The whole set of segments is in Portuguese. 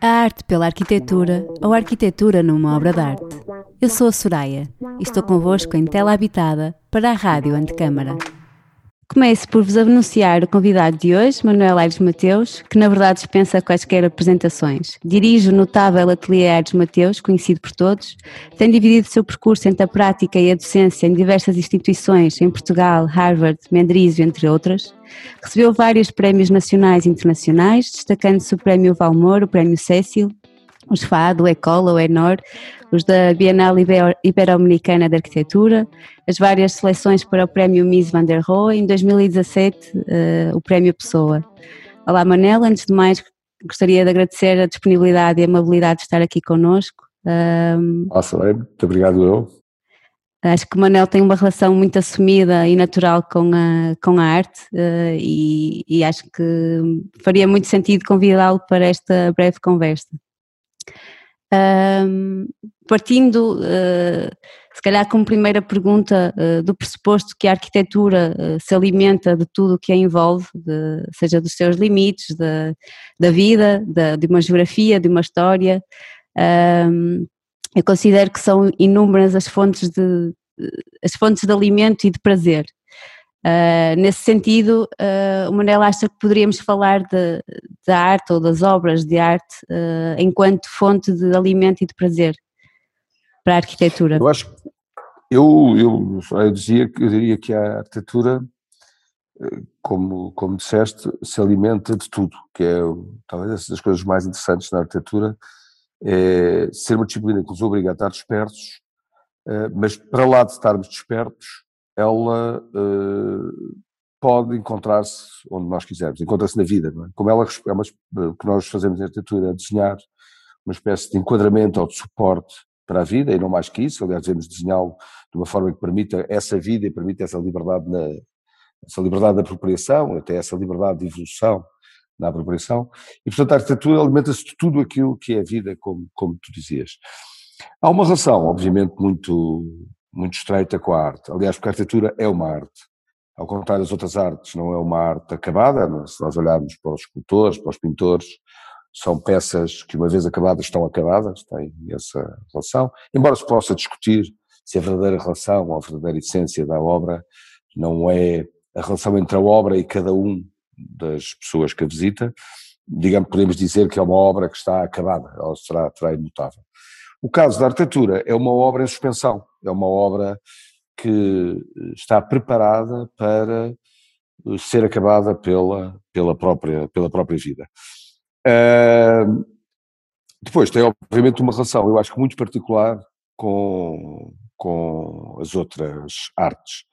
A arte pela arquitetura ou arquitetura numa obra de arte. Eu sou a Soraya e estou convosco em tela habitada para a Rádio Antecâmara. Começo por vos anunciar o convidado de hoje, Manuel Aires Mateus, que na verdade dispensa quaisquer apresentações. Dirige o notável Ateliê Aires Mateus, conhecido por todos. Tem dividido o seu percurso entre a prática e a docência em diversas instituições, em Portugal, Harvard, Mendrisio, entre outras. Recebeu vários prémios nacionais e internacionais, destacando-se o Prémio Valmor, o Prémio Cécil, os FAD, o ECOLA, o ENOR, os da Bienal Ibero-Americana de Arquitetura, as várias seleções para o Prémio Miss Van der Rohe, em 2017 uh, eh, o Prémio Pessoa. Olá Manel, antes de mais gostaria de agradecer a disponibilidade e a amabilidade de estar aqui connosco. Um, Nossa, muito obrigado eu. Acho que o Manel tem uma relação muito assumida e natural com a, com a arte uh, e, e acho que faria muito sentido convidá-lo para esta breve conversa. Um, partindo, uh, se calhar, como primeira pergunta, uh, do pressuposto que a arquitetura uh, se alimenta de tudo o que a envolve, de, seja dos seus limites, de, da vida, de, de, uma geografia, de uma história, um, eu considero que são inúmeras as fontes de, as fontes de alimento e de prazer. Uh, nesse sentido, uh, o Manel acha que poderíamos falar da arte ou das obras de arte uh, enquanto fonte de alimento e de prazer para a arquitetura? Eu acho eu, eu, eu, dizia, eu diria que a arquitetura, como, como disseste, se alimenta de tudo, que é talvez das coisas mais interessantes na arquitetura, é ser uma disciplina que nos obriga a estar despertos, mas para lá de estarmos despertos, ela uh, pode encontrar-se onde nós quisermos, encontra-se na vida, é? Como ela é uma, o que nós fazemos em arquitetura é desenhar uma espécie de enquadramento ou de suporte para a vida, e não mais que isso, aliás devemos desenhá-lo de uma forma que permita essa vida e permita essa liberdade na, essa liberdade de apropriação, até essa liberdade de evolução na apropriação, e portanto a arquitetura alimenta-se de tudo aquilo que é a vida, como, como tu dizias. Há uma relação, obviamente, muito, muito estreita com a arte. Aliás, porque a arquitetura é uma arte. Ao contrário das outras artes, não é uma arte acabada. Se nós olharmos para os escultores, para os pintores, são peças que, uma vez acabadas, estão acabadas, têm essa relação. Embora se possa discutir se a verdadeira relação ou a verdadeira essência da obra não é a relação entre a obra e cada um das pessoas que a visita, digamos, podemos dizer que é uma obra que está acabada, ou será, será imutável. O caso da arquitetura é uma obra em suspensão, é uma obra que está preparada para ser acabada pela, pela, própria, pela própria vida. Uh, depois tem obviamente uma relação, eu acho que muito particular com, com as outras artes.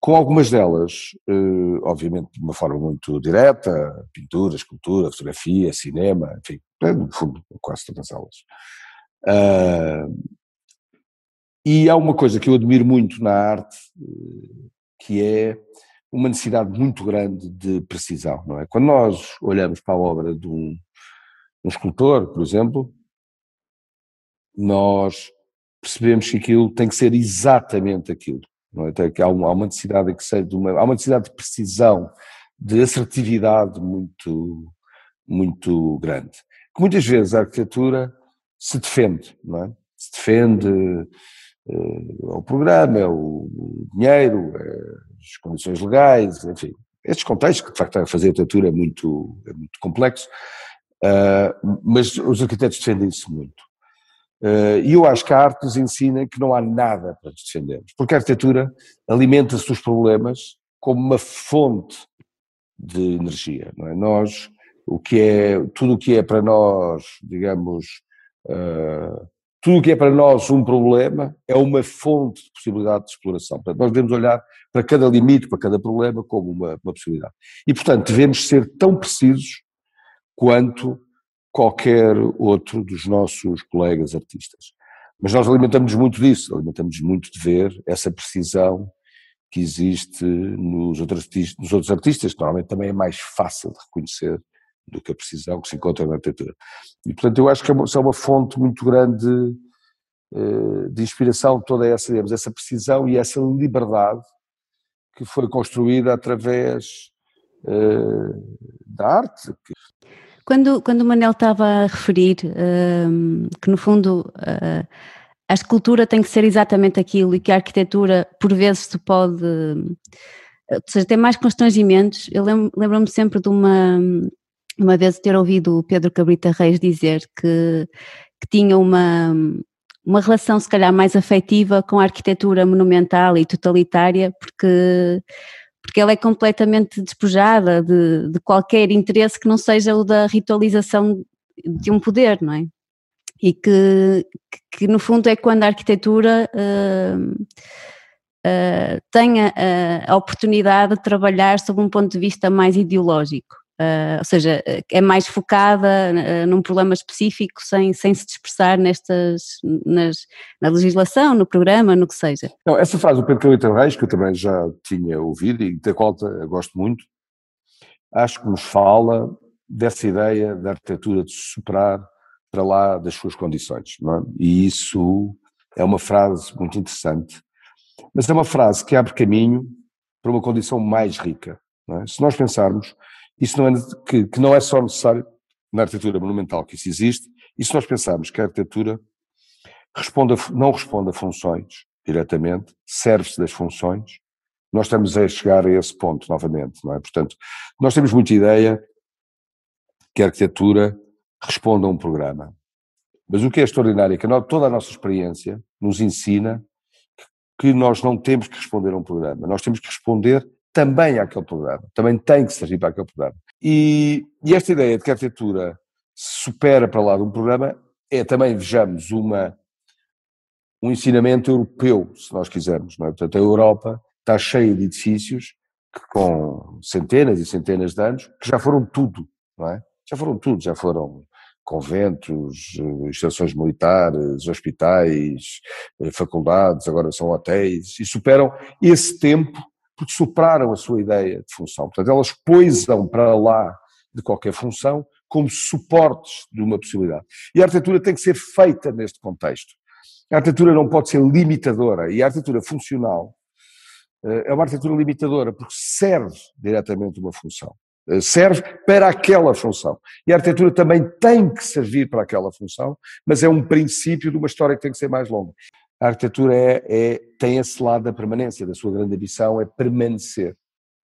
Com algumas delas, uh, obviamente de uma forma muito direta, pintura, escultura, fotografia, cinema, enfim, no fundo quase todas elas. Uh, e há uma coisa que eu admiro muito na arte, que é uma necessidade muito grande de precisão, não é? Quando nós olhamos para a obra de um, um escultor, por exemplo, nós percebemos que aquilo tem que ser exatamente aquilo, não é? que há uma, há uma necessidade que seja de uma, há uma necessidade de precisão, de assertividade muito, muito grande. Que muitas vezes a arquitetura se defende, não é? Se defende uh, o programa, é o, dinheiro, é as condições legais, enfim, estes contextos que de facto a fazer arquitetura é muito, é muito complexo, uh, mas os arquitetos defendem-se muito. Uh, e eu acho que a arte nos ensina que não há nada para defendermos, porque a arquitetura alimenta-se dos problemas como uma fonte de energia, não é? Nós, o que é, tudo o que é para nós, digamos, Uh, tudo o que é para nós um problema é uma fonte de possibilidade de exploração. Portanto, nós devemos olhar para cada limite, para cada problema, como uma, uma possibilidade. E, portanto, devemos ser tão precisos quanto qualquer outro dos nossos colegas artistas. Mas nós alimentamos muito disso, alimentamos muito de ver essa precisão que existe nos outros, nos outros artistas, que normalmente também é mais fácil de reconhecer do que a precisão que se encontra na arquitetura. E, portanto, eu acho que é uma, fonte muito grande uh, de inspiração, toda essa, digamos, essa precisão e essa liberdade que foi construída através uh, da arte. Quando, quando o Manel estava a referir uh, que, no fundo, uh, a escultura tem que ser exatamente aquilo e que a arquitetura, por vezes, se pode. Ou seja, tem mais constrangimentos. Eu lembro-me sempre de uma. Uma vez ter ouvido o Pedro Cabrita Reis dizer que, que tinha uma, uma relação, se calhar, mais afetiva com a arquitetura monumental e totalitária, porque porque ela é completamente despojada de, de qualquer interesse que não seja o da ritualização de um poder, não é? E que, que no fundo é quando a arquitetura uh, uh, tenha a, a oportunidade de trabalhar sob um ponto de vista mais ideológico. Uh, ou seja, é mais focada uh, num problema específico sem, sem se dispersar nestas, nas, na legislação, no programa, no que seja. Não, essa frase do Pedro Caleta Reis, que eu também já tinha ouvido e da qual gosto muito, acho que nos fala dessa ideia da arquitetura de superar para lá das suas condições. É? E isso é uma frase muito interessante, mas é uma frase que abre caminho para uma condição mais rica. É? Se nós pensarmos isso não é, que, que não é só necessário na arquitetura monumental que isso existe, e se nós pensarmos que a arquitetura responde a, não responde a funções diretamente, serve-se das funções, nós estamos a chegar a esse ponto novamente, não é? Portanto, nós temos muita ideia que a arquitetura responde a um programa. Mas o que é extraordinário é que toda a nossa experiência nos ensina que nós não temos que responder a um programa, nós temos que responder também àquele programa, também tem que servir para aquele programa. E, e esta ideia de que a arquitetura supera para lá de um programa é também, vejamos, uma, um ensinamento europeu, se nós quisermos. Não é? Portanto, a Europa está cheia de edifícios que, com centenas e centenas de anos que já foram tudo, não é? Já foram tudo, já foram conventos, estações militares, hospitais, eh, faculdades, agora são hotéis, e superam esse tempo porque superaram a sua ideia de função. Portanto, elas poisam para lá de qualquer função como suportes de uma possibilidade. E a arquitetura tem que ser feita neste contexto. A arquitetura não pode ser limitadora e a arquitetura funcional eh, é uma arquitetura limitadora porque serve diretamente uma função. Eh, serve para aquela função. E a arquitetura também tem que servir para aquela função, mas é um princípio de uma história que tem que ser mais longa a arquitetura é, é, tem esse lado da permanência, da sua grande ambição é permanecer.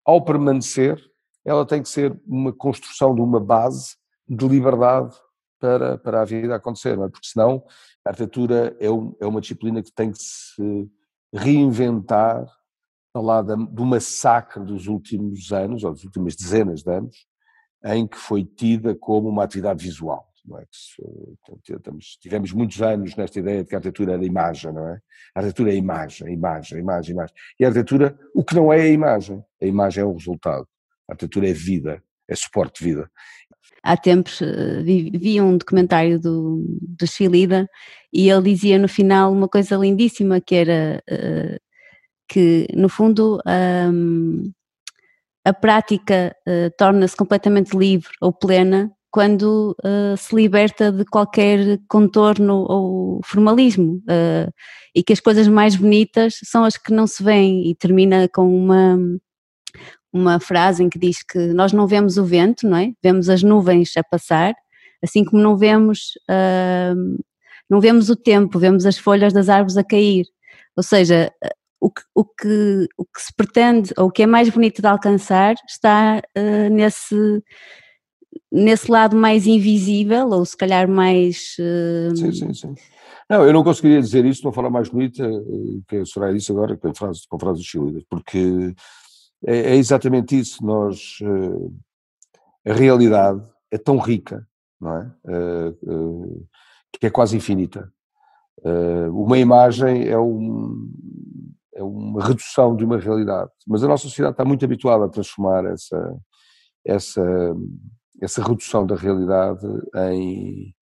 Ao permanecer, ela tem que ser uma construção de uma base de liberdade para, para a vida acontecer, é? porque senão a arquitetura é, um, é, uma disciplina que tem que se reinventar ao lado do massacre dos últimos anos, ou das últimas dezenas de anos, em que foi tida como uma atividade visual. Não é? Estamos, tivemos muitos anos nesta ideia de que a arquitetura era imagem, não é? A arquitetura é imagem, imagem, imagem, imagem. E a arquitetura, o que não é a imagem, a imagem é o resultado. A arquitetura é vida, é suporte de vida. Há tempos eh, vi, vi um documentário do, do Chilida e ele dizia no final uma coisa lindíssima que era uh, que no fundo um, a prática uh, torna-se completamente livre ou plena quando uh, se liberta de qualquer contorno ou formalismo uh, e que as coisas mais bonitas são as que não se veem e termina com uma uma frase em que diz que nós não vemos o vento, não é? Vemos as nuvens a passar, assim como não vemos uh, não vemos o tempo, vemos as folhas das árvores a cair. Ou seja, o que, o que, o que se pretende ou o que é mais bonito de alcançar está nesse nesse lado mais invisível, ou se calhar mais. Uh... Sim, sim, sim. Não, eu não conseguiria dizer isso de uma forma mais bonita eh, que a Soraya disse agora, com a frase, com a frase porque é, é, exatamente isso. Nós. Uh, a realidade é tão rica, não é? Uh, que é quase infinita. uma imagem é, um, é uma redução de uma realidade, mas a nossa sociedade está muito habituada a transformar essa, essa essa redução da realidade em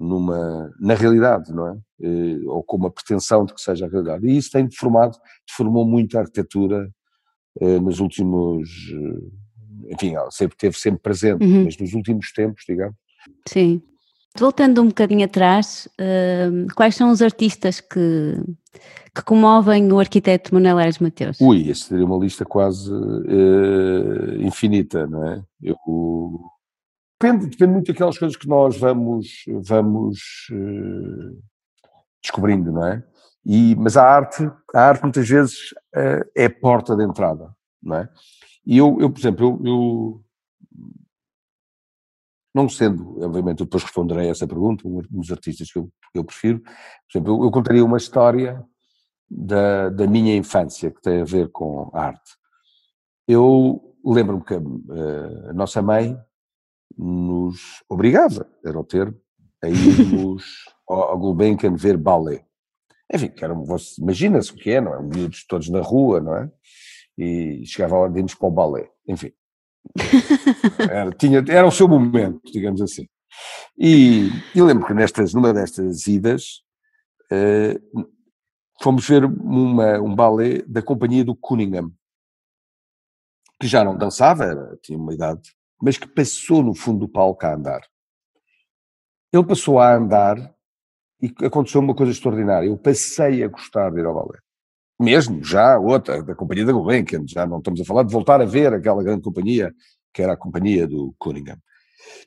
numa na realidade, não é? Eh, ou com uma pretensão de que seja a realidade. E isso tem deformado, deformou muito a arquitetura eh, nos últimos, eh, enfim, sempre teve sempre presente, uhum. mas nos últimos tempos, digamos. Sim. Voltando um bocadinho atrás, quais são os artistas que, que comovem o arquiteto Manuel Aires Mateus? Ui, essa seria uma lista quase uh, infinita, não é? Eu, depende, depende muito daquelas coisas que nós vamos, vamos uh, descobrindo, não é? E, mas a arte, a arte muitas vezes uh, é porta de entrada, não é? E eu, eu por exemplo, eu, eu não sendo, obviamente, eu depois responderei a essa pergunta, um dos artistas que eu, eu prefiro, por exemplo, eu, eu, contaria uma história da, da minha infância que tem a ver com a arte. Eu lembro-me que a, a, nossa mãe nos obrigava, era o termo, a irmos ao, ao Gulbenkian ver ballet. Enfim, imagina-se o que é, não é? Miúdos todos na rua, não é? E chegava de irmos para o ballet. Enfim, era, tinha, era o seu momento, digamos assim. E eu lembro que nestas, numa destas idas, uh, fomos ver uma, um balé da companhia do Cunningham, que já não dançava, era, tinha uma idade, mas que passou no fundo do palco a andar. Ele passou a andar e aconteceu uma coisa extraordinária. Eu passei a gostar de ir ao balé. Mesmo, já outra, da companhia da Gulbenkian, já não estamos a falar de voltar a ver aquela grande companhia, que era a companhia do Cunningham.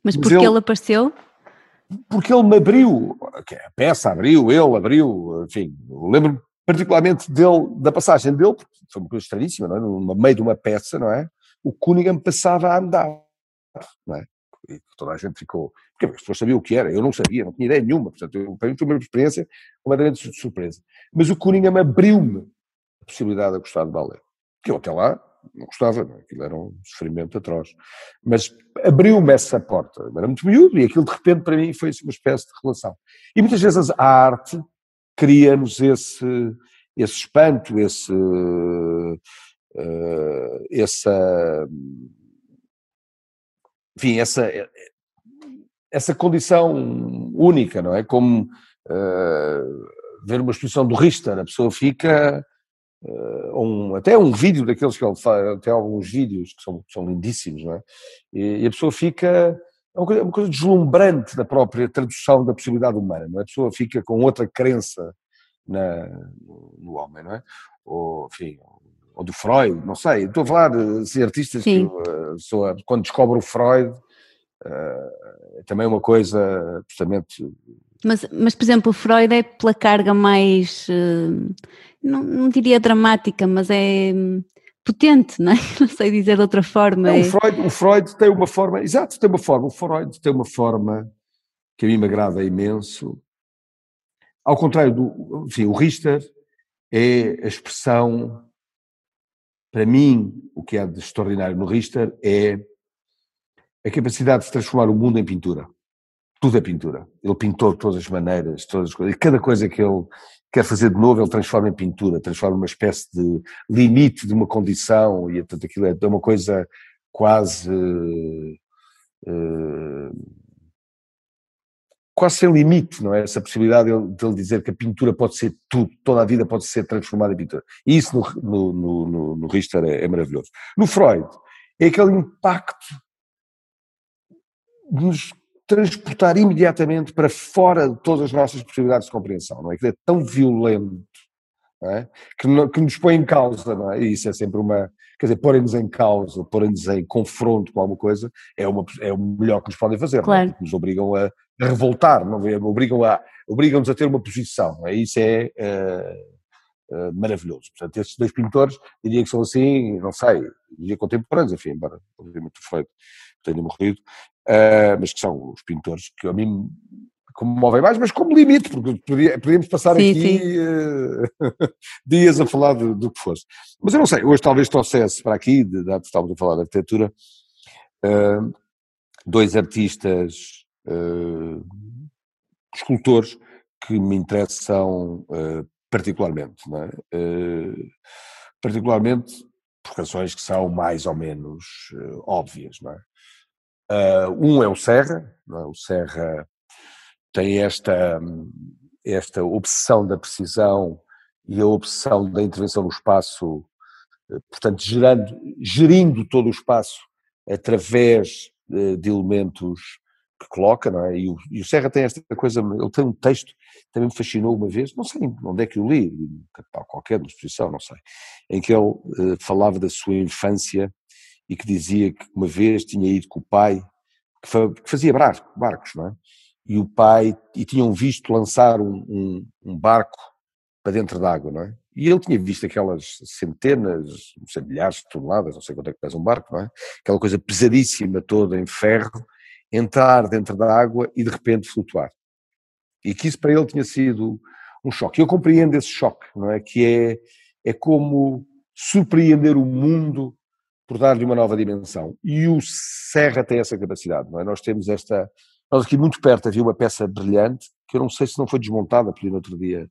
Mas, Mas porque ele, ele apareceu? Porque ele me abriu, a peça abriu, ele abriu, enfim, lembro-me particularmente dele, da passagem dele, porque foi uma coisa estranhíssima, não é? no meio de uma peça, não é? O Cunningham passava a andar, não é? E toda a gente ficou, porque as pessoas sabiam o que era, eu não sabia, não tinha ideia nenhuma, portanto, eu, para mim foi uma experiência completamente de surpresa. Mas o Cunningham abriu-me a possibilidade de gostar de balé. Que eu até lá não gostava, não? É? aquilo era um sofrimento atroz. Mas abriu-me essa porta, era muito miúdo e aquilo de repente para mim foi assim uma espécie de relação. E muitas vezes a arte cria-nos esse, esse espanto, esse, uh, essa, enfim, essa, essa condição única, não é? Como uh, ver uma exposição do Richter, a pessoa fica uh, um, até um vídeo daqueles que ele faz, até alguns vídeos que são, são lindíssimos, não é? E, e a pessoa fica, é uma coisa, uma coisa, deslumbrante da própria tradução da possibilidade humana, não é? A pessoa fica com outra crença na, no homem, não é? Ou, enfim, ou do Freud, não sei, estou a falar de assim, artistas Sim. que uh, sou, quando descobre o Freud, uh, é também uma coisa absolutamente mas, mas, por exemplo, o Freud é pela carga mais, não, não, diria dramática, mas é hum, potente, não é? Não sei dizer de outra forma. Não, é... o, Freud, o Freud tem uma forma, exato, tem uma forma, o Freud tem uma forma que a mim me agrada imenso. Ao contrário do, enfim, o Richter é a expressão, para mim, o que é de extraordinário no Richter é a capacidade de transformar o mundo em pintura tudo é pintura. Ele pintou de todas as maneiras, todas as coisas. E cada coisa que ele quer fazer de novo, ele transforma em pintura, transforma uma espécie de limite de uma condição, e portanto aquilo é uma coisa quase. Uh, quase sem limite, não é? Essa possibilidade de ele dizer que a pintura pode ser tudo, toda a vida pode ser transformada em pintura. E isso no, no, no, no Richter é, é maravilhoso. No Freud, é aquele impacto nos transportar imediatamente para fora de todas as nossas possibilidades de compreensão, não é? Que é tão violento, é? Que, não, que, nos põe em causa, não é? E isso é sempre uma, quer dizer, porem-nos em causa, porem-nos em confronto com alguma coisa, é, uma, é o melhor que nos podem fazer, claro. não é? nos obrigam a, a revoltar, não é? obrigam a, obrigam-nos a ter uma posição, é? Isso é uh, uh, maravilhoso. Portanto, estes dois pintores, diria que são assim, não sei, diria contemporâneos, enfim, embora obviamente o Freud tenha morrido, uh, mas que são os pintores que a mim comovem mais, mas como limite, porque podíamos passar sim, aqui sim. Uh, dias a falar do, do, que fosse. Mas eu não sei, hoje talvez trouxesse para aqui, de, de, estávamos a falar de arquitetura, dois artistas uh, escultores que me interessam particularmente, é? particularmente por razões que são mais ou menos óbvias, é? Uh, um é o Serra, é? o Serra tem esta, esta obsessão da precisão e a obsessão da intervenção no espaço, portanto, gerando, gerindo todo o espaço através de elementos que coloca, não é? E o, e o, Serra tem esta coisa, ele tem um texto, também me fascinou uma vez, não sei onde é que eu li, qualquer exposição, não sei, em que ele uh, falava da sua infância e que dizia que uma vez tinha ido com o pai, que, fa, que fazia barcos, não é? E o pai, e tinham visto lançar um, um, um barco para dentro d'água, não é? E ele tinha visto aquelas centenas, não sei, milhares de toneladas, não sei quanto é que pesa um barco, não é? Aquela coisa pesadíssima toda em ferro, entrar dentro da água e de repente flutuar. E que isso para ele tinha sido um choque. Eu compreendo esse choque, não é? Que é, é como surpreender o mundo por dar-lhe uma nova dimensão. E o Serra tem essa capacidade, não é? Nós temos esta. Nós aqui muito perto havia uma peça brilhante, que eu não sei se não foi desmontada, porque no outro dia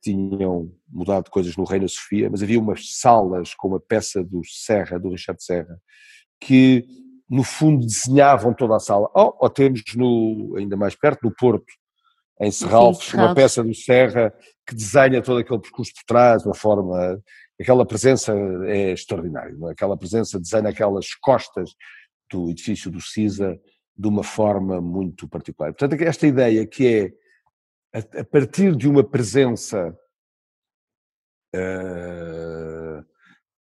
tinham mudado coisas no Reina Sofia, mas havia umas salas com uma peça do Serra, do Richard Serra, que no fundo desenhavam toda a sala. Ou, ou temos no, ainda mais perto, no Porto, em Serralves, uma peça do Serra que desenha todo aquele percurso por trás, uma forma, aquela presença é extraordinária, é? aquela presença desenha aquelas costas do edifício do CISA de uma forma muito particular. Portanto, esta ideia que é a, a partir de uma presença, uh,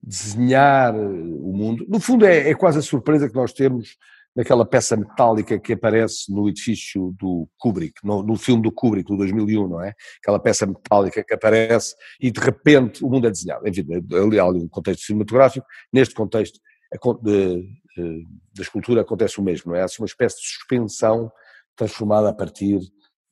desenhar o mundo. No fundo, é, é, quase a surpresa que nós temos naquela peça metálica que aparece no edifício do Kubrick, no, no filme do Kubrick, do 2001, não é? Aquela peça metálica que aparece e de repente o mundo é desenhado. Enfim, ali há um contexto cinematográfico, neste contexto da escultura acontece o mesmo, não é? Há uma espécie de suspensão transformada a partir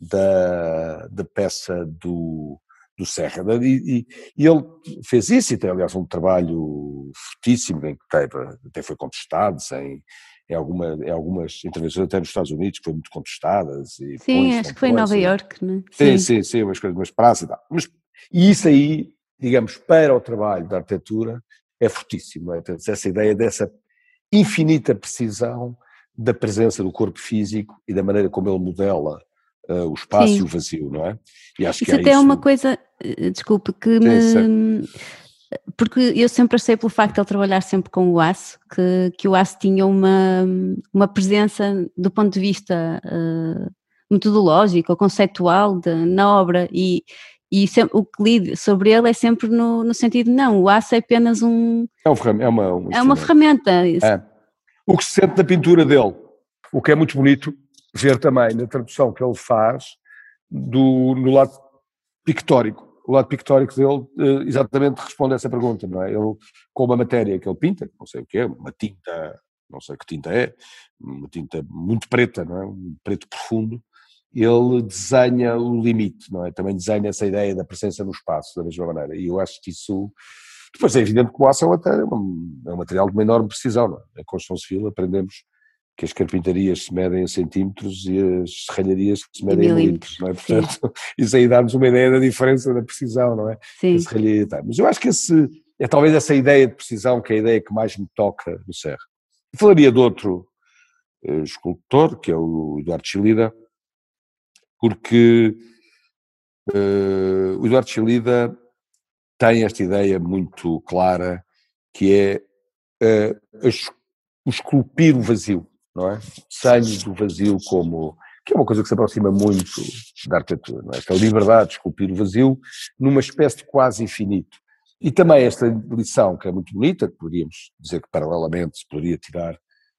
da, da peça do, do Serra. E, e, ele fez isso e tem, aliás, um trabalho fortíssimo, em que teve, até foi contestado em, em, alguma, em algumas intervenções, até nos Estados Unidos, que foram muito contestadas. E sim, acho que foi em Nova Iorque, não é? Sim, sim, sim, umas coisas, umas praças e tal. Mas, e isso aí, digamos, para o trabalho da arquitetura, é fortíssimo. É? Essa ideia dessa infinita precisão da presença do corpo físico e da maneira como ele modela uh, o espaço Sim. e o vazio, não é? E acho isso que até é isso... uma coisa, eh, desculpe, que Sim, me... Porque eu sempre achei pelo facto de ele trabalhar sempre com o aço, que, que o aço tinha uma, uma presença do ponto de vista uh, metodológico ou conceitual de, na obra e, e sempre, o que li sobre ele é sempre no, no sentido, não, o aço é apenas um... É, um, é uma, um é uma ferramenta. É. O que se sente na pintura dele, o que é muito bonito, ver também na tradução que ele faz do, no lado pictórico. O lado pictórico dele eh, exatamente responde a essa pergunta, não é? Ele, com uma matéria que ele pinta, não sei o que é, uma tinta, não sei que tinta é, uma tinta muito preta, não é? Um preto profundo, ele desenha o limite, não é? Também desenha essa ideia da presença no espaço, da mesma maneira. E eu acho que isso. Depois é evidente que o aço é um, é um material de uma enorme precisão, não é? Em construção civil aprendemos que as carpintarias se medem a centímetros e as serralharias se medem a milímetros, não é? Portanto, Sim. isso aí dá-nos uma ideia da diferença da precisão, não é? Sim. a. Mas eu acho que esse, é talvez essa ideia de precisão que é a ideia que mais me toca no Serra. Eu falaria de outro uh, escultor, que é o Eduardo Chilida, porque uh, o Eduardo Chilida tem esta ideia muito clara que é uh, o esculpir o vazio não é? Do vazio como que é uma coisa que se aproxima muito da arquitetura, não é? Esta liberdade de esculpir o vazio numa espécie de quase infinito. E também esta lição, que é muito bonita, que poderíamos dizer que paralelamente se poderia tirar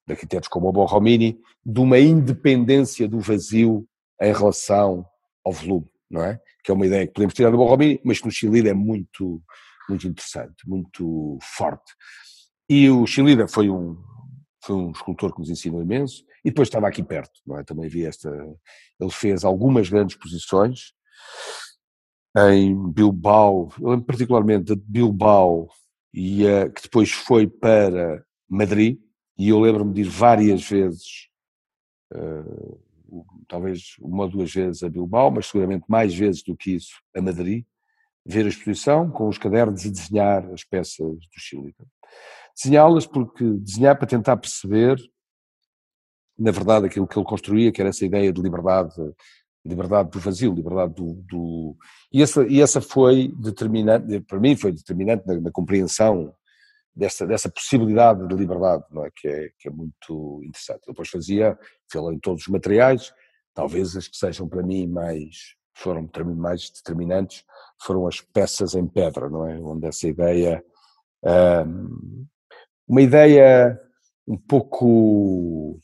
de arquitetos como o Borromini, de uma independência do vazio em relação ao volume, não é? Que é uma ideia que podemos tirar do Borromini, mas que no Chile é muito, muito interessante, muito forte. E o Chilida foi um, foi um escultor que nos ensinou imenso, e depois estava aqui perto, é? Também vi esta. Ele fez algumas grandes exposições em Bilbao, eu lembro particularmente de Bilbao, e uh, que depois foi para Madrid, e eu lembro-me de ir várias vezes, uh, talvez uma ou duas vezes a Bilbao, mas seguramente mais vezes do que isso a Madrid, ver a exposição com os cadernos e desenhar as peças do Chile. Desenhá-las porque desenhar para tentar perceber, na verdade, aquilo que ele construía, que era essa ideia de liberdade, liberdade do vazio, liberdade do, do... E, essa, e essa foi determinante, para mim foi determinante na, na compreensão dessa, dessa possibilidade de liberdade, não é? Que, é? que é muito interessante. Ele depois fazia, fez em todos os materiais, talvez as que sejam para mim mais, foram mais determinantes, foram as peças em pedra, não é? Onde essa ideia, um, uma ideia um pouco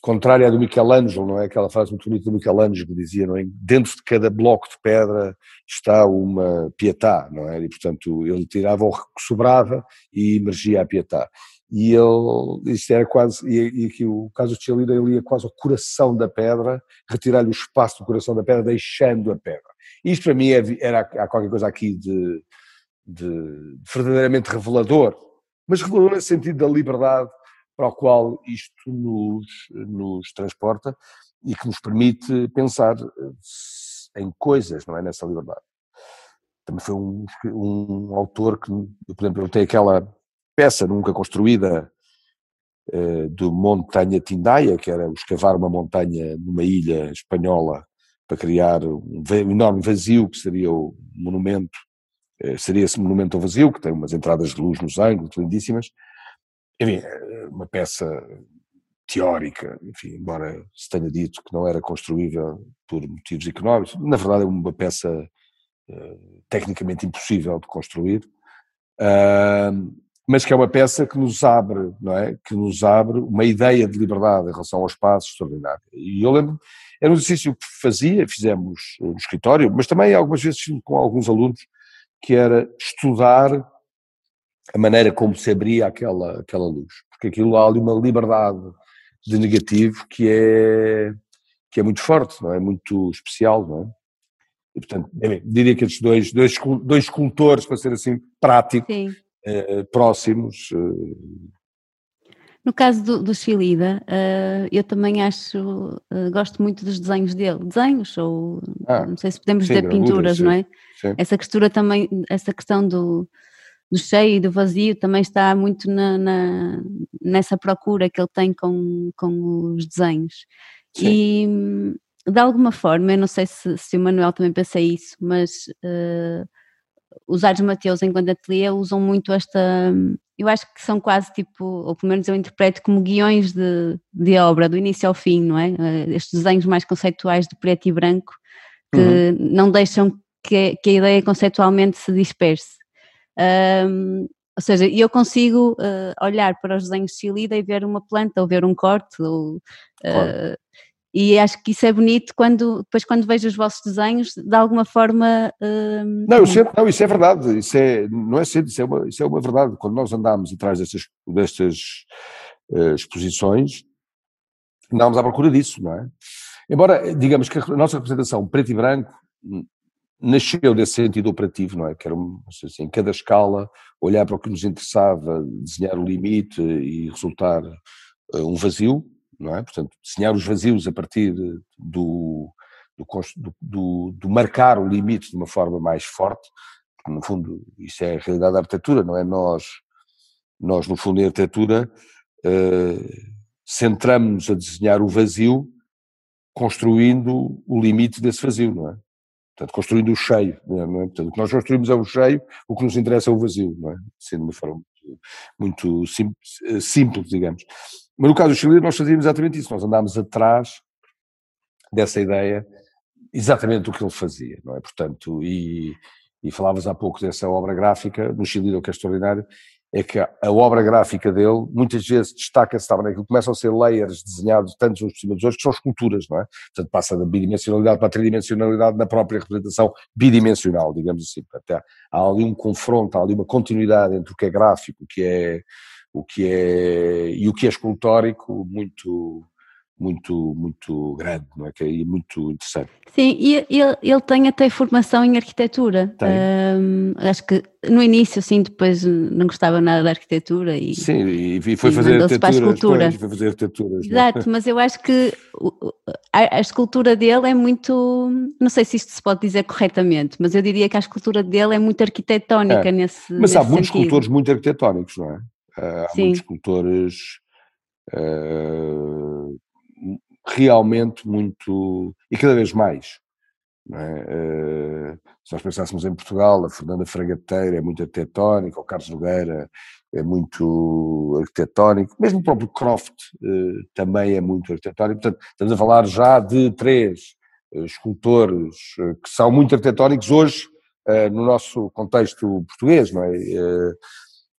contrária à do Michelangelo, não é? Aquela frase muito bonita do Michelangelo que dizia, não é? Dentro de cada bloco de pedra está uma pietà, não é? E portanto ele tirava o que sobrava e emergia a pietà. E ele, isto era quase, e, e aqui o caso de Chelida, ele ia quase ao coração da pedra, retirar-lhe o espaço do coração da pedra, deixando a pedra. Isto para mim é, era, há qualquer coisa aqui de, de verdadeiramente revelador, mas revelador nesse sentido da liberdade para o qual isto nos, nos transporta e que nos permite pensar eh, em coisas, não é? Nessa liberdade. Também foi um, um autor que, por exemplo, eu tenho aquela peça nunca construída uh, do Montanha Tindaia, que era escavar uma montanha numa ilha espanhola para criar um, enorme vazio que seria o monumento, seria esse monumento ao vazio, que tem umas entradas de luz nos ângulos lindíssimas, enfim, é uma peça teórica, enfim, embora se tenha dito que não era construível por motivos económicos, na verdade é uma peça uh, tecnicamente impossível de construir, mas que é uma peça que nos abre, não é? Que nos abre uma ideia de liberdade em relação ao espaço extraordinário. E eu lembro, era um exercício que fazia, fizemos no escritório, mas também algumas vezes com alguns alunos, que era estudar a maneira como se abria aquela, aquela luz, porque aquilo há ali uma liberdade de negativo que é, que é muito forte, não é? Muito especial, não é? E, portanto, diria que estes dois, dois, dois escultores, para ser assim prático, eh, próximos. Eh. No caso do, do Chilida, uh, eu também acho, uh, gosto muito dos desenhos dele. Desenhos, ou ah, não sei se podemos sim, dizer pinturas, sim, não é? Sim. Essa questão também, essa questão do, do cheio e do vazio também está muito na, na, nessa procura que ele tem com, com os desenhos. E de alguma forma, eu não sei se, se o Manuel também pensa isso, mas uh, os Ares Mateus enquanto ateliê usam muito esta, eu acho que são quase tipo, ou pelo menos eu interpreto como guiões de, de obra, do início ao fim, não é? Uh, estes desenhos mais conceituais de preto e branco que uhum. não deixam que, que a ideia conceitualmente se disperse. Um, ou seja, eu consigo uh, olhar para os desenhos de Chilida e ver uma planta ou ver um corte. Ou, uh, e acho que isso é bonito quando depois quando vejo os vossos desenhos, de alguma forma. Uh, não, isso é, não, isso é verdade, isso é, não é cedo, isso é uma, isso é uma verdade. Quando nós andámos atrás destas, destas uh, exposições, andámos à procura disso, não é? Embora, digamos que a nossa representação preto e branco nasceu desse sentido operativo, não é? Que era assim, em cada escala olhar para o que nos interessava, desenhar o limite e resultar uh, um vazio, não é? Portanto, desenhar os vazios a partir do, do, do, do, marcar o limite de uma forma mais forte, porque no fundo isso é a realidade da arquitetura, não é? Nós, nós no fundo em arquitetura uh, centramos-nos a desenhar o vazio construindo o limite desse vazio, não é? Portanto, construindo o cheio, não é? é? Portanto, o que nós construímos é o cheio, o que nos interessa é o vazio, não é? Sendo de uma forma muito, muito simples, eh, simples, digamos. Mas no caso do Chile nós fazíamos exatamente isso, nós andámos atrás dessa ideia, exatamente o que ele fazia, não é? Portanto, e, e falavas há pouco dessa obra gráfica, no Chile, que é extraordinário, é que a obra gráfica dele muitas vezes destaca-se naquilo, começam a ser layers desenhados tantos uns por cima dos outros, que são esculturas, não é? Portanto, passa da bidimensionalidade para a tridimensionalidade na própria representação bidimensional, digamos assim. Portanto, há, há ali um confronto, há ali uma continuidade entre o que é gráfico, o que é, o que é, e o que é escultórico muito, muito, muito grande, não é? Que é muito interessante. Sim, e ele, ele tem até formação em arquitetura. Um, acho que no início, sim, depois não gostava nada da arquitetura e. Sim, e foi fazer arquitetura. Foi fazer arquitetura. É? Exato, mas eu acho que a, a, escultura dele é muito. Não sei se isto se pode dizer corretamente, mas eu diria que a escultura dele é muito arquitetónica é. nesse. Mas nesse há muitos sentido. escultores muito arquitetónicos, não é? Uh, há sim. muitos escultores. Uh, realmente muito, e cada vez mais, É? se nós pensássemos em Portugal, a Fernanda Fragateira é muito arquitetónica, o Carlos Nogueira é muito arquitetónico, mesmo o próprio Croft também é muito arquitetónico, portanto estamos a falar já de três escultores que são muito arquitetónicos hoje no nosso contexto português, não é?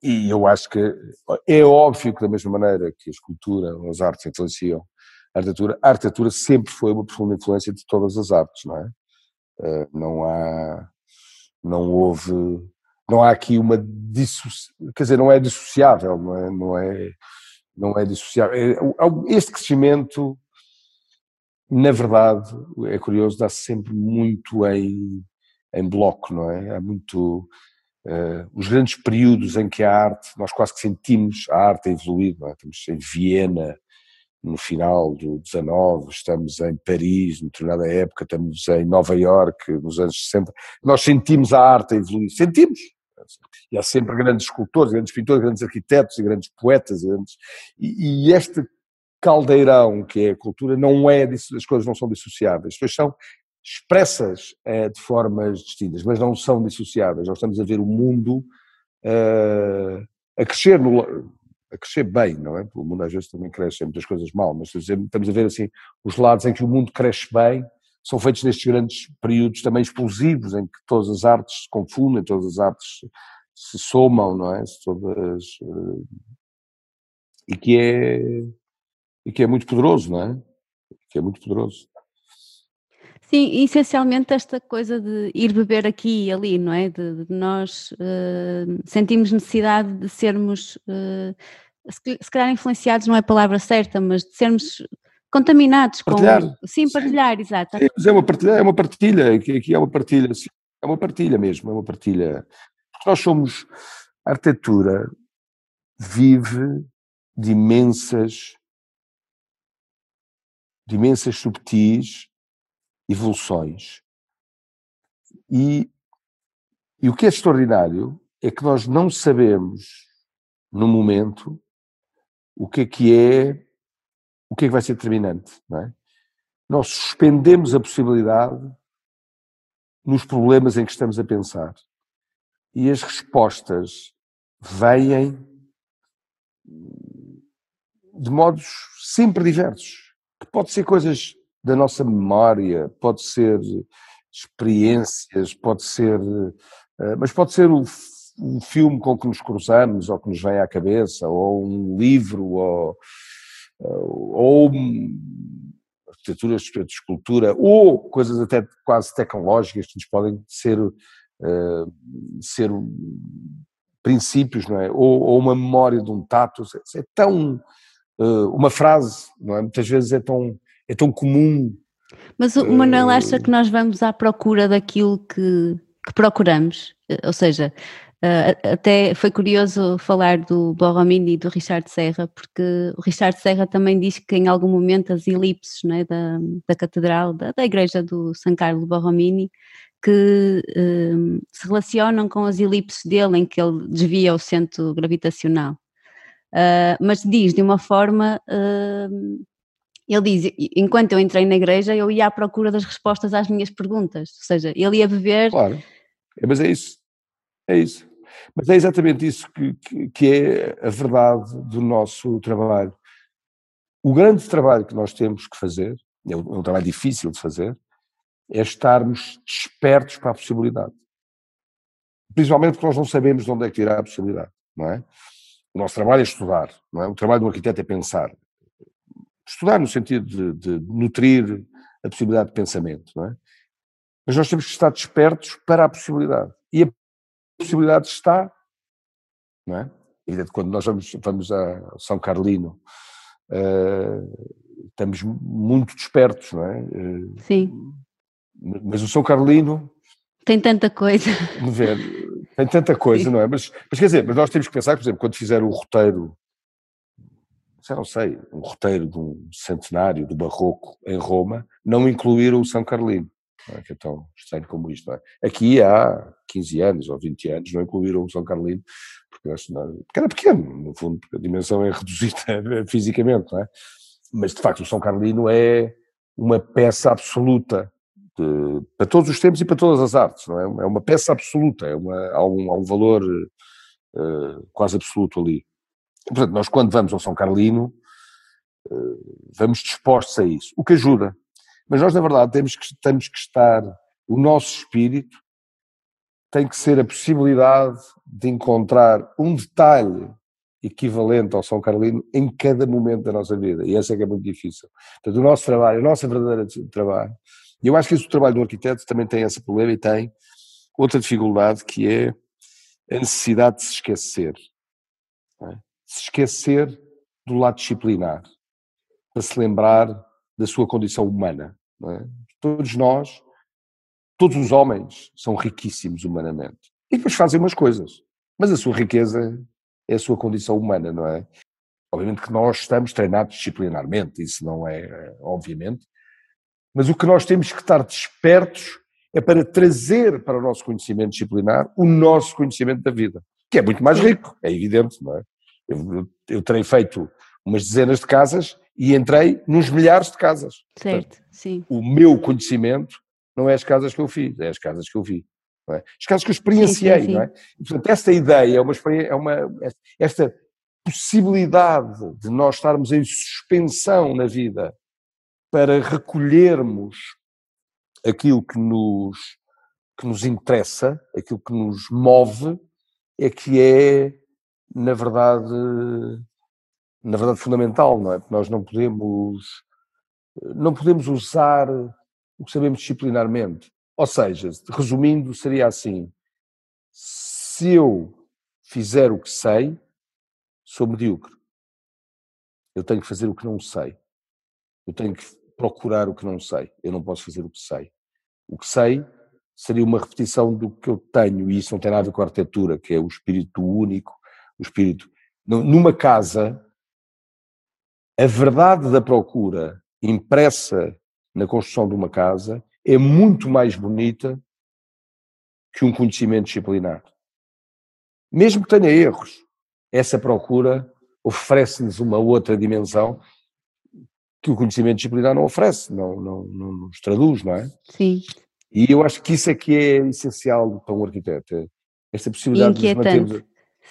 E eu acho que é óbvio que da mesma maneira que a escultura, as artes influenciam a arquitetura, a arquitetura sempre foi uma profunda influência de todas as artes, não é? Eh, não há, não houve, não há aqui uma quer dizer, não é dissociável, não é, não é, não é dissociável. É, este crescimento, na verdade, é curioso, dá-se sempre muito em, em bloco, não é? Há muito, uh, os grandes períodos em que a arte, nós quase que sentimos a arte evoluir, é? Estamos em Viena, no final do 19, estamos em Paris, em determinada época, estamos em Nova York, nos anos 60, nós sentimos a arte evoluir, sentimos. E há sempre grandes escultores, grandes pintores, grandes arquitetos e grandes poetas, e, grandes, e, e este caldeirão que é a cultura não é, as coisas não são dissociáveis, as são expressas é, de formas distintas, mas não são dissociáveis. Nós estamos a ver o mundo uh, a crescer no, a crescer bem, não é? O mundo às vezes também cresce muitas coisas mal, mas estamos a ver assim, os lados em que o mundo cresce bem são feitos nestes grandes períodos também explosivos, em que todas as artes se confundem, todas as artes se somam, não é? Todas, eh, e que é, e que é muito poderoso, não é? Que é muito poderoso. Sim, essencialmente esta coisa de ir beber aqui e ali, não é? De, de nós uh, sentimos necessidade de sermos uh, se calhar influenciados não é a palavra certa, mas de sermos contaminados partilhar. com. Sim, partilhar, sim. exato. Sim, é uma partilha, é uma partilha, aqui é uma partilha, é uma partilha mesmo, é uma partilha. Nós somos. A arquitetura vive de imensas, de imensas subtis evoluções. E, e o que é extraordinário é que nós não sabemos, no momento, o que é que é, o que é que vai ser determinante, não é? Nós suspendemos a possibilidade nos problemas em que estamos a pensar. E as respostas vêm de modos sempre diversos. Que pode ser coisas da nossa memória, pode ser experiências, pode ser, eh, mas pode ser o um filme com que nos cruzamos, ou que nos vem à cabeça, ou um livro, ou, ou arquitetura, de escultura, ou coisas até quase tecnológicas que nos podem ser, uh, ser princípios, não é? Ou, ou, uma memória de um tato, é, tão, uh, uma frase, não é? Muitas vezes é tão, é tão comum. Mas o Manuel acha que nós vamos à procura daquilo que, que procuramos? Ou seja, Uh, até foi curioso falar do Borromini e do Richard Serra, porque o Richard Serra também diz que em algum momento as elipses né, da, da catedral, da, da igreja do San Carlo Borromini, que uh, se relacionam com as elipses dele em que ele desvia o centro gravitacional. Uh, mas diz de uma forma ele diz, enquanto eu entrei na igreja, eu ia à procura das respostas às minhas perguntas, ou seja, ele ia beber. Claro, é, mas é isso, é isso. Mas é exatamente isso que, que, que é a verdade do nosso trabalho. O grande trabalho que nós temos que fazer, é um, é um trabalho difícil de fazer, é estarmos despertos para a possibilidade. Principalmente porque nós não sabemos de onde é que irá a possibilidade, não é? O nosso trabalho é estudar, não é? O trabalho do arquiteto é pensar. Estudar no sentido de, de nutrir a possibilidade de pensamento, não é? Mas nós temos que estar despertos para a possibilidade. E a possibilidade está, não é? E quando nós vamos, vamos a São Carlino, uh, estamos muito despertos, não é? Uh, Sim. Mas o São Carlino. Tem tanta coisa. Ver, tem tanta coisa, Sim. não é? Mas, mas quer dizer, mas nós temos que pensar, por exemplo, quando fizer o roteiro, já não sei, um roteiro de um centenário do Barroco em Roma, não incluir o São Carlino é? que é tão estranho como isto. É? Aqui há 15 anos ou 20 anos não incluíram o São Carlino, porque, porque era pequeno, no fundo, porque a dimensão é reduzida fisicamente, não é? Mas de facto o São Carlino é uma peça absoluta de, para todos os tempos e para todas as artes, não é? É uma peça absoluta, é uma, há, um, há um valor uh, quase absoluto ali. Portanto, nós quando vamos ao São Carlino, uh, vamos dispostos a isso, o que ajuda. Mas nós, na verdade, temos que, temos que estar, o nosso espírito tem que ser a possibilidade de encontrar um detalhe equivalente ao São Carlino em cada momento da nossa vida. E essa é que é muito difícil. Portanto, o nosso trabalho, a nossa verdadeira trabalho, e eu acho que esse trabalho do arquiteto também tem esse problema e tem outra dificuldade que é a necessidade de se esquecer. É? Se esquecer do lado disciplinar, para se lembrar da sua condição humana. É? Todos nós, todos os homens, são riquíssimos humanamente. E depois fazem umas coisas. Mas a sua riqueza é a sua condição humana, não é? Obviamente que nós estamos treinados disciplinarmente, isso não é, obviamente, mas o que nós temos que estar despertos é para trazer para o nosso conhecimento disciplinar o nosso conhecimento da vida, que é muito mais rico, é evidente, não é? Eu, eu terei feito umas dezenas de casas e entrei nos milhares de casas. Certo, Portanto, sim. O meu conhecimento não é as casas que eu fiz, é as casas que eu vi. É? As casas que eu experienciei, sim, sim, sim. não é? E, portanto, esta ideia é uma, é uma esta possibilidade de nós estarmos em suspensão na vida para recolhermos aquilo que nos, que nos interessa, aquilo que nos move, é que é, na verdade, na verdade fundamental, não é? Nós não podemos, não podemos usar o que sabemos disciplinarmente. Ou seja, resumindo, seria assim: se eu fizer o que sei, sou medíocre. Eu tenho que fazer o que não sei. Eu tenho que procurar o que não sei. Eu não posso fazer o que sei. O que sei seria uma repetição do que eu tenho, e isso não tem nada a ver com a arquitetura, que é o espírito único, o espírito. Numa casa, a verdade da procura impressa na construção de uma casa é muito mais bonita que um conhecimento disciplinar. Mesmo que tenha erros, essa procura oferece-nos uma outra dimensão que o conhecimento disciplinar não oferece, não, não, não nos traduz, não é? Sim. E eu acho que isso é que é essencial para um arquiteto, é esta possibilidade de nos mantermos,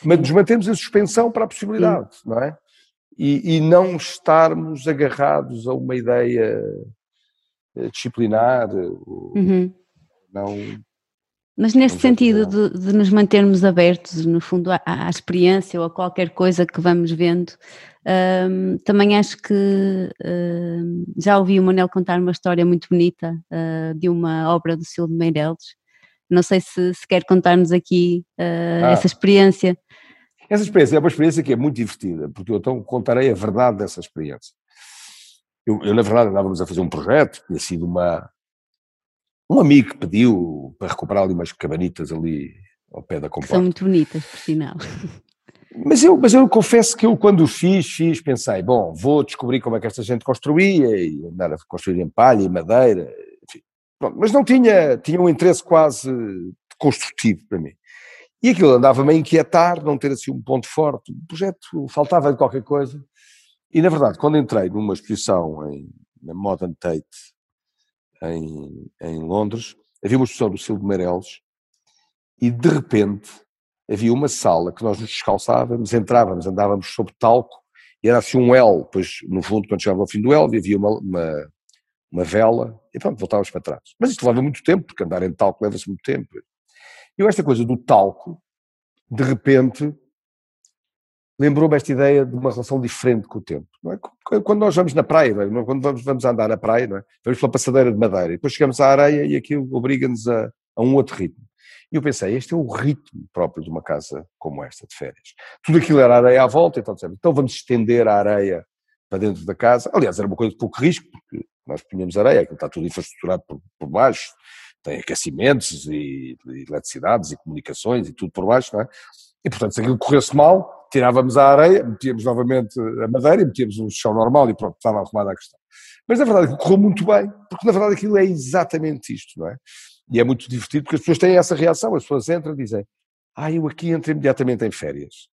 nos mantermos em suspensão para a possibilidade, Sim. não é? E, e, não estarmos agarrados a uma ideia eh, disciplinar, uhum. não mas nesse sentido de, de, nos mantermos abertos, no fundo, à, à, experiência ou a qualquer coisa que vamos vendo, um, também acho que um, já ouvi o Manel contar uma história muito bonita uh, de uma obra do Silvio Meireles. Não sei se, se quer contar-nos aqui uh, ah, essa experiência. Essa experiência é uma experiência que é muito divertida, porque eu então contarei a verdade dessa experiência. Eu, eu na verdade, andávamos a fazer um projeto, tinha sido uma, um amigo que pediu para recuperar ali umas cabanitas ali ao pé da comporta. São muito bonitas, por sinal. Mas eu, mas eu confesso que eu quando fiz, fiz, pensei, bom, vou descobrir como é que esta gente construía e andar a construir em palha e madeira. Pronto, mas não tinha, tinha um interesse quase construtivo para mim. E aquilo andava-me a inquietar, não ter assim um ponto forte. O projeto faltava de qualquer coisa. E na verdade, quando entrei numa exposição em, na Modern Tate, em, em Londres, havia uma exposição do Silvio Meireles e de repente havia uma sala que nós nos descalçávamos, entrávamos, andávamos sobre talco e era assim um L, pois no fundo quando chegávamos ao fim do L havia uma, uma, uma vela e pronto, voltávamos para trás. Mas isto leva muito tempo, porque andar em talco leva-se muito tempo. E esta coisa do talco, de repente, lembrou-me esta ideia de uma relação diferente com o tempo. É? Quando nós vamos na praia, é? quando vamos, vamos andar na praia, é? vamos pela passadeira de madeira, e depois chegamos à areia e aquilo obriga-nos a, a, um outro ritmo. E eu pensei, este é o ritmo próprio de uma casa como esta, de férias. Tudo aquilo era areia à volta, então, então vamos estender a areia para dentro da casa. Aliás, era uma coisa de pouco risco, porque nós punhamos areia, aquilo está tudo infraestruturado por, por baixo, tem aquecimentos e, e eletricidades e comunicações e tudo por baixo, não é? E portanto, se aquilo corresse mal, tirávamos a areia, metíamos novamente a madeira e metíamos o chão normal e pronto, estava arrumada a questão. Mas na verdade correu muito bem, porque na verdade aquilo é exatamente isto, não é? E é muito divertido porque as pessoas têm essa reação, as pessoas entram e dizem, ah, eu aqui entro imediatamente em férias.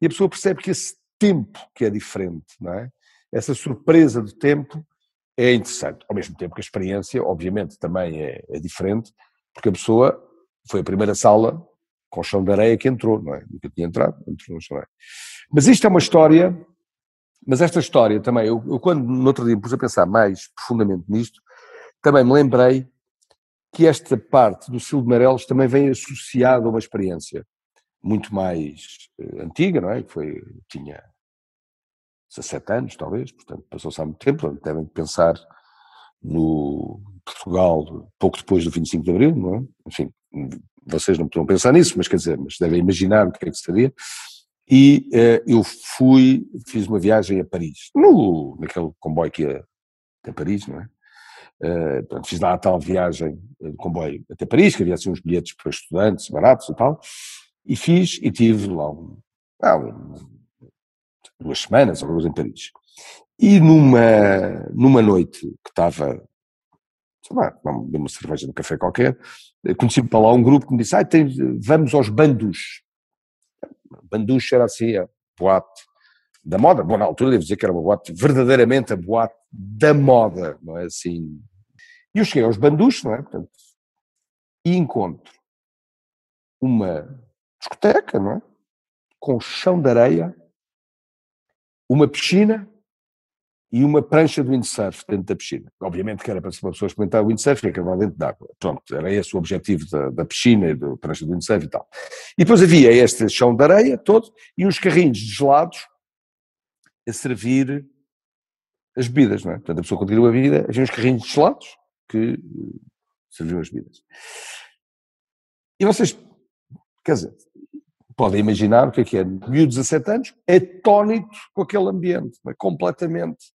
E a pessoa percebe que esse tempo que é diferente, não é? Essa surpresa do tempo é interessante. Ao mesmo tempo que a experiência, obviamente, também é, é diferente, porque a pessoa foi a primeira sala com chão de areia que entrou, não é? Nunca tinha entrado, entrou no chão de areia. Mas isto é uma história, mas esta história também, eu, eu quando no outro dia me pus a pensar mais profundamente nisto, também me lembrei que esta parte do Silvio Marelos também vem associada a uma experiência muito mais uh, antiga, não é? Que foi, tinha 17 anos, talvez, portanto passou-se há muito tempo, devem pensar no Portugal pouco depois do 25 de Abril, não é? Enfim, vocês não podem pensar nisso, mas quer dizer, mas devem imaginar o que é que seria. E uh, eu fui, fiz uma viagem a Paris, no, naquele comboio que ia até Paris, não é? Uh, portanto, fiz lá a tal viagem de comboio até Paris, que havia assim uns bilhetes para estudantes baratos e tal, e fiz e tive lá um, ah, um, duas semanas, coisa em Paris. E numa, numa noite que estava, sei lá, beber uma cerveja no café qualquer, conheci para lá um grupo que me disse, ah, tem, vamos aos bandus. Bandus era assim, a boate da moda. Bom, na altura devo dizer que era uma boate, verdadeiramente a boate da moda, não é assim. E eu cheguei aos bandus, não é? Portanto, e encontro uma discoteca, não é? Com chão de areia, uma piscina e uma prancha de windsurf dentro da piscina. Obviamente que era para uma pessoa experimentar o windsurf e acabar dentro d'água. Pronto, era esse o objetivo da, da piscina e da prancha de windsurf e tal. E depois havia este chão de areia todo e uns carrinhos de gelados a servir as bebidas, não é? Portanto, a pessoa continua a vida, havia uns carrinhos de gelados que serviam as bebidas. E vocês, quer dizer, podem imaginar o que é que é, de 17 anos, atónito com aquele ambiente, é? completamente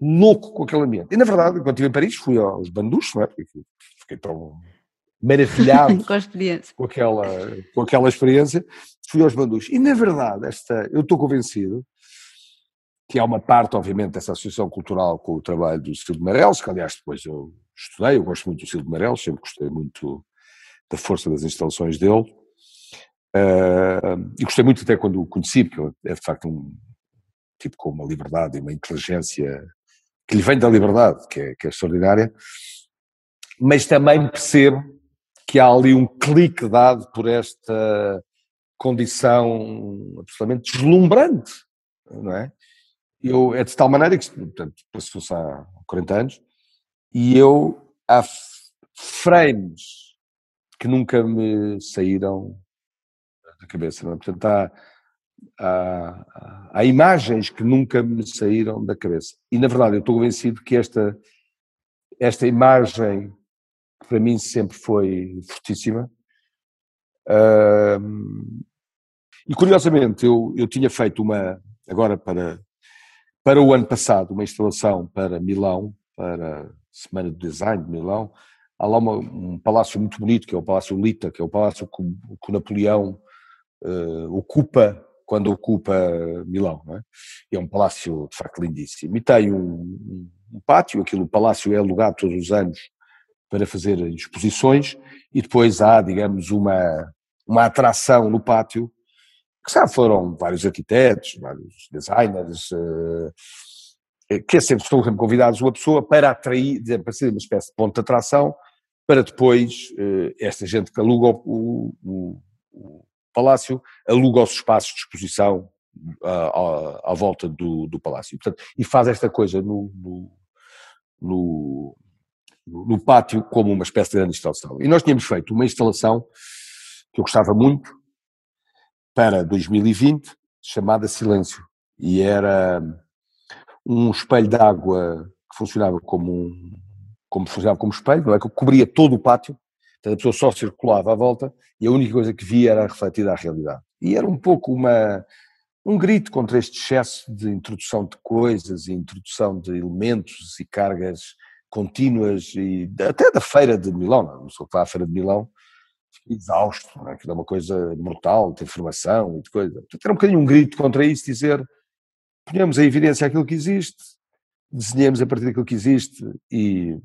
louco com aquele ambiente. E na verdade, quando estive em Paris, fui aos bandus, não é? Porque fiquei tão maravilhado com, com, aquela, com aquela experiência, fui aos bandus. E na verdade, esta, eu estou convencido que há uma parte, obviamente, dessa associação cultural com o trabalho do Silvio Marelos, que aliás depois eu estudei, eu gosto muito do Silvio Marelos, sempre gostei muito da força das instalações dele, Uh, e gostei muito até quando o conheci, porque é de facto um tipo com uma liberdade e uma inteligência que lhe vem da liberdade, que é, que é extraordinária, mas também percebo que há ali um clique dado por esta condição absolutamente deslumbrante, não é? Eu, é de tal maneira que, portanto, passou-se há 40 anos, e eu, há frames que nunca me saíram da cabeça, não é? Portanto, há, há, há, imagens que nunca me saíram da cabeça. E, na verdade, eu estou convencido que esta, esta imagem, que para mim sempre foi fortíssima, e curiosamente, eu, eu tinha feito uma, agora para, para o ano passado, uma instalação para Milão, para a Semana do Design de Milão, há lá uma, um palácio muito bonito, que é o Palácio Lita, que é o palácio que, que Napoleão uh, ocupa quando ocupa Milão. É? é? um palácio de facto lindíssimo. E tem um, um pátio, aquilo, o palácio é alugado todos os anos para fazer exposições e depois há, digamos, uma, uma atração no pátio, que já foram vários arquitetos, vários designers, uh, que é sempre, estão sempre convidados uma pessoa para atrair, para ser uma espécie de ponto de atração, para depois uh, esta gente que aluga o, o, o, palácio aluga os espaços de exposição à, à, à volta do, do palácio. Portanto, e faz esta coisa no, no, no, no, pátio como uma espécie de grande instalação. E nós tínhamos feito uma instalação que eu gostava muito para 2020, chamada Silêncio. E era um espelho de água que funcionava como como funcionava como espelho, não é? que cobria todo o pátio A pessoa só circulava à volta e a única coisa que via era refletida a realidade. E era um pouco uma, um grito contra este excesso de introdução de coisas e introdução de elementos e cargas contínuas e até da feira de Milão, não sou que à feira de Milão, exausto, é? que é uma coisa mortal, de informação e de coisa. Era um bocadinho um grito contra isso, dizer, ponhamos a evidência aquilo que existe, desenhamos a partir daquilo que existe e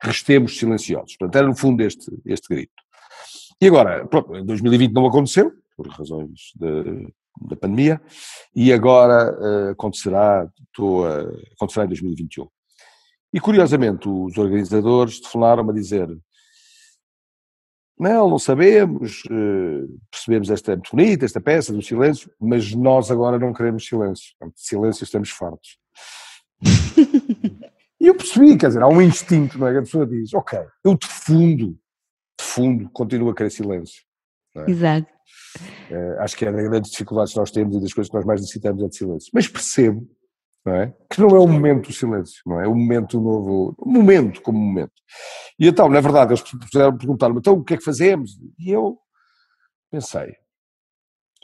restemos silenciosos. Portanto, era no fundo este, este grito. E agora, pronto, em 2020 não aconteceu, por razões de da pandemia, e agora uh, acontecerá, estou a, acontecerá em 2021. E curiosamente, os organizadores telefonaram-me a dizer: não, não sabemos, uh, percebemos esta muito bonita, esta peça do silêncio, mas nós agora não queremos silêncio. silêncio estamos fartos. e eu percebi, quer dizer, há um instinto, não é? Que a pessoa diz: ok, eu de fundo, de fundo, continuo a querer silêncio. É? Exato. Uh, acho que é das grandes dificuldades que nós temos e das coisas que nós mais necessitamos é de silêncio. Mas percebo não é? que não é o momento do silêncio, não é? O momento novo, o momento como momento. E então, na verdade, eles puderam perguntar-me, então o que é que fazemos? E eu pensei,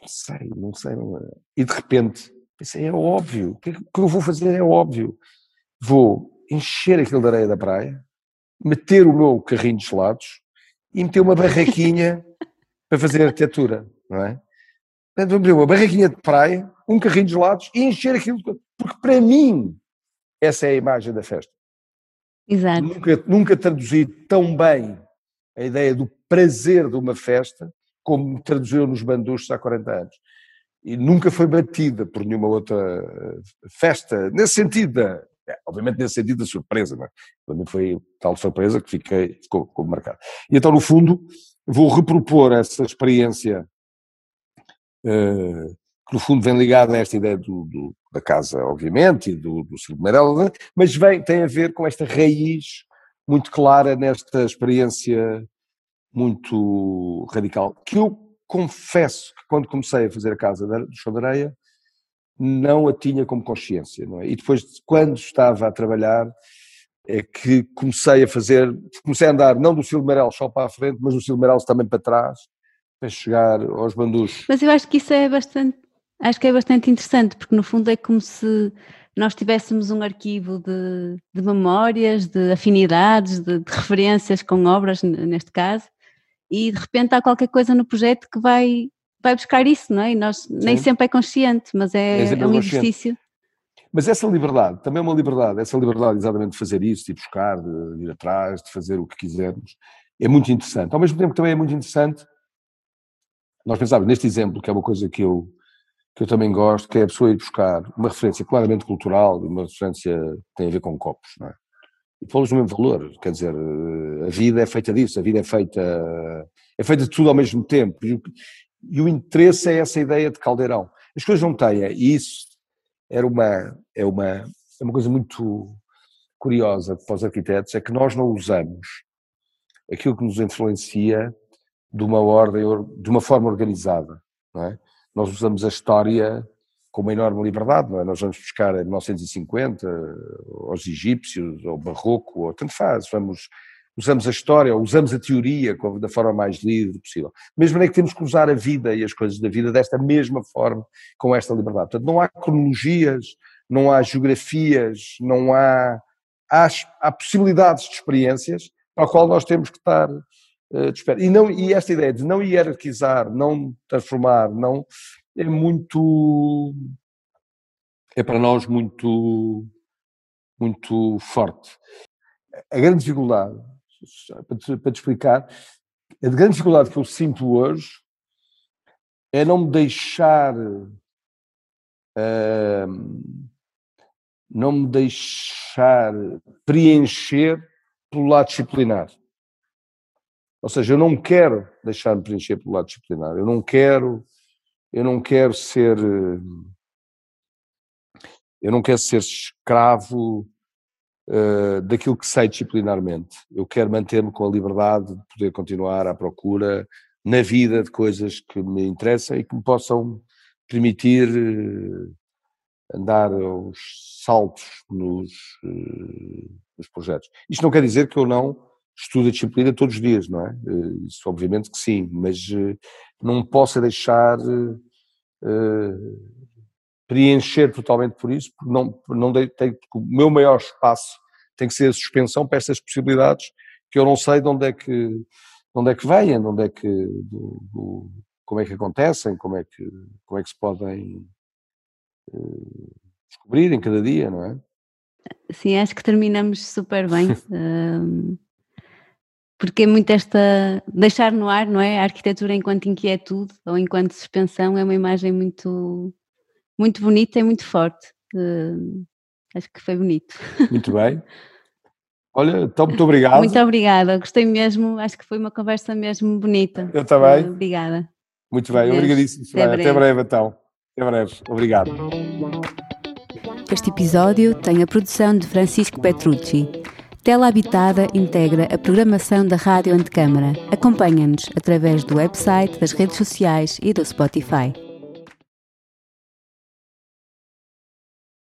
não sei, não sei, não é? E de repente, pensei, é óbvio, o que, é que eu vou fazer é óbvio. Vou encher aquilo de areia da praia, meter o meu carrinho de gelados e meter uma barraquinha para fazer arquitetura, não é? Vamos abrir uma barraquinha de praia, um carrinho de gelados e encher aquilo, porque para mim essa é a imagem da festa. Exato. Nunca, nunca traduzi tão bem a ideia do prazer de uma festa como traduziu nos banduchos há 40 anos. E nunca foi batida por nenhuma outra eh, festa, nesse sentido, obviamente nesse sentido da surpresa, não é? Para mim foi tal surpresa que fiquei, ficou, ficou marcado. E então, no fundo, vou repropor essa experiência uh, que no fundo vem ligada a esta ideia do, do, da casa, obviamente, e do, do Silmarela, mas vem, tem a ver com esta raiz muito clara nesta experiência muito radical, que eu confesso que quando comecei a fazer a casa do Chão de Areia, não a tinha como consciência, não é? E depois, quando estava a trabalhar, é que comecei a fazer, comecei a andar não do Silmarel só para a frente, mas do Silmarel também para trás, para chegar aos bandus. Mas eu acho que isso é bastante, acho que é bastante interessante, porque no fundo é como se nós tivéssemos um arquivo de, de memórias, de afinidades, de, de, referências com obras, neste caso, e de repente há qualquer coisa no projeto que vai, vai buscar isso, não é? E nós Sim. nem sempre é consciente, mas é, é, é um exercício. Mas essa liberdade, também é uma liberdade, essa liberdade exatamente de fazer isso, de ir buscar, de ir atrás, de fazer o que quisermos, é muito interessante. Ao mesmo tempo também é muito interessante, nós pensávamos neste exemplo, que é uma coisa que eu, que eu também gosto, que é a pessoa ir buscar uma referência claramente cultural, uma referência que tem a ver com copos, não é? E pô-los no mesmo valor, quer dizer, a vida é feita disso, a vida é feita, é feita de tudo ao mesmo tempo, e o, interesse é essa ideia de caldeirão. As coisas não têm, e isso era uma, é uma, é uma coisa muito curiosa para os arquitetos, é que nós não usamos aquilo que nos influencia de uma ordem, de uma forma organizada, é? Nós usamos a história com uma enorme liberdade, é? Nós vamos buscar em 1950 aos egípcios, ou barroco, ou tanto faz, vamos, usamos a história, usamos a teoria da forma mais livre possível. Mesmo é que temos que usar a vida e as coisas da vida desta mesma forma, com esta liberdade. Portanto, não há cronologias, não há geografias, não há, há, há possibilidades de experiências para a qual nós temos que estar uh, E, não, e esta ideia de não hierarquizar, não transformar, não é muito é para nós muito muito forte. A grande dificuldade para te, para te explicar, a grande dificuldade que eu sinto hoje é não me deixar uh, não me deixar preencher pelo lado disciplinar. Ou seja, eu não quero deixar-me preencher pelo lado disciplinar. Eu não quero, eu não quero ser, eu não quero ser escravo uh, daquilo que sei disciplinarmente. Eu quero manter-me com a liberdade de poder continuar à procura na vida de coisas que me interessam e que me possam permitir uh, andar aos saltos nos, uh, nos projetos. Isto não quer dizer que eu não estudo a disciplina todos os dias, não é? Isso obviamente que sim, mas não posso deixar preencher totalmente por isso, porque não, não tenho, o meu maior espaço tem que ser a suspensão para essas possibilidades que eu não sei de onde é que, de onde é que vêm, de onde é que, do, do, como é que acontecem, como é que, como é que se podem uh, descobrir em cada dia, não é? Sim, acho que terminamos super bem. um, porque é muito esta deixar no ar, não é? A arquitetura enquanto inquietude ou enquanto suspensão é uma imagem muito, muito bonita e muito forte. Acho que foi bonito. Muito bem. Olha, então muito obrigado. Muito obrigada, gostei mesmo, acho que foi uma conversa mesmo bonita. Eu também. Uh, obrigada. Muito bem, Deus. obrigadíssimo. Até breve. Até breve então. Até breve. Obrigado. Este episódio tem a produção de Francisco Petrucci. Tela Habitada integra a programação da Rádio Antecâmara. Acompanha-nos através do website, das redes sociais e do Spotify.